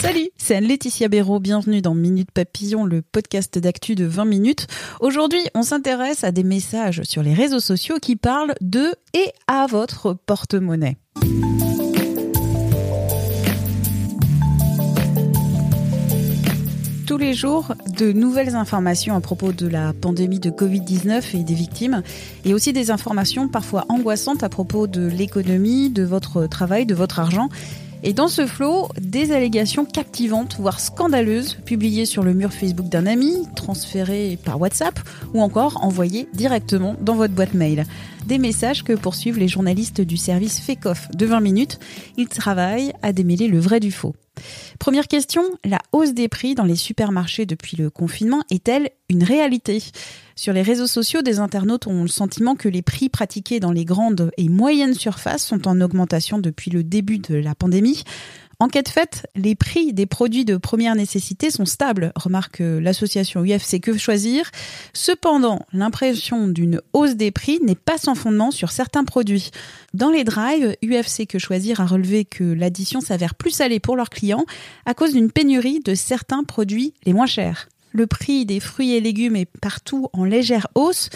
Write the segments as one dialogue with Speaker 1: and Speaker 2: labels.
Speaker 1: Salut, c'est Anne-Laetitia Béraud. Bienvenue dans Minute Papillon, le podcast d'actu de 20 minutes. Aujourd'hui, on s'intéresse à des messages sur les réseaux sociaux qui parlent de et à votre porte-monnaie. Tous les jours, de nouvelles informations à propos de la pandémie de Covid-19 et des victimes, et aussi des informations parfois angoissantes à propos de l'économie, de votre travail, de votre argent. Et dans ce flot, des allégations captivantes, voire scandaleuses, publiées sur le mur Facebook d'un ami, transférées par WhatsApp, ou encore envoyées directement dans votre boîte mail. Des messages que poursuivent les journalistes du service FECOF de 20 minutes. Ils travaillent à démêler le vrai du faux. Première question, la hausse des prix dans les supermarchés depuis le confinement est-elle une réalité? Sur les réseaux sociaux, des internautes ont le sentiment que les prix pratiqués dans les grandes et moyennes surfaces sont en augmentation depuis le début de la pandémie. Enquête faite, les prix des produits de première nécessité sont stables, remarque l'association UFC Que Choisir. Cependant, l'impression d'une hausse des prix n'est pas sans fondement sur certains produits. Dans les drives, UFC Que Choisir a relevé que l'addition s'avère plus salée pour leurs clients à cause d'une pénurie de certains produits les moins chers. Le prix des fruits et légumes est partout en légère hausse.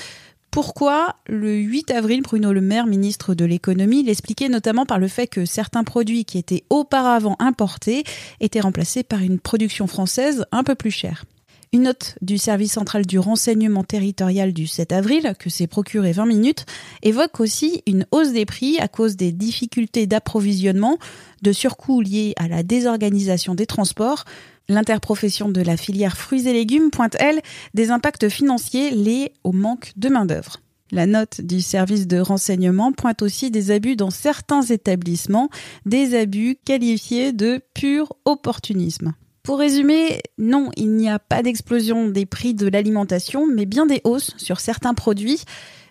Speaker 1: Pourquoi le 8 avril, Bruno Le Maire, ministre de l'économie, l'expliquait notamment par le fait que certains produits qui étaient auparavant importés étaient remplacés par une production française un peu plus chère. Une note du service central du renseignement territorial du 7 avril, que s'est procuré 20 minutes, évoque aussi une hausse des prix à cause des difficultés d'approvisionnement, de surcoûts liés à la désorganisation des transports, L'interprofession de la filière fruits et légumes pointe, elle, des impacts financiers liés au manque de main-d'œuvre. La note du service de renseignement pointe aussi des abus dans certains établissements, des abus qualifiés de pur opportunisme. Pour résumer, non, il n'y a pas d'explosion des prix de l'alimentation, mais bien des hausses sur certains produits.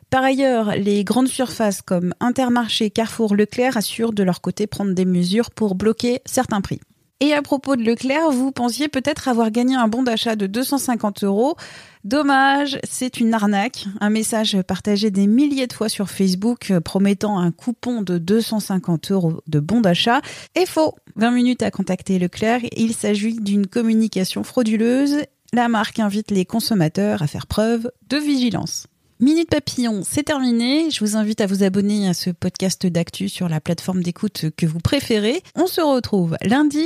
Speaker 1: Par ailleurs, les grandes surfaces comme Intermarché, Carrefour, Leclerc assurent de leur côté prendre des mesures pour bloquer certains prix. Et à propos de Leclerc, vous pensiez peut-être avoir gagné un bon d'achat de 250 euros. Dommage, c'est une arnaque. Un message partagé des milliers de fois sur Facebook promettant un coupon de 250 euros de bon d'achat est faux. 20 minutes à contacter Leclerc. Il s'agit d'une communication frauduleuse. La marque invite les consommateurs à faire preuve de vigilance. Minute Papillon, c'est terminé. Je vous invite à vous abonner à ce podcast d'actu sur la plateforme d'écoute que vous préférez. On se retrouve lundi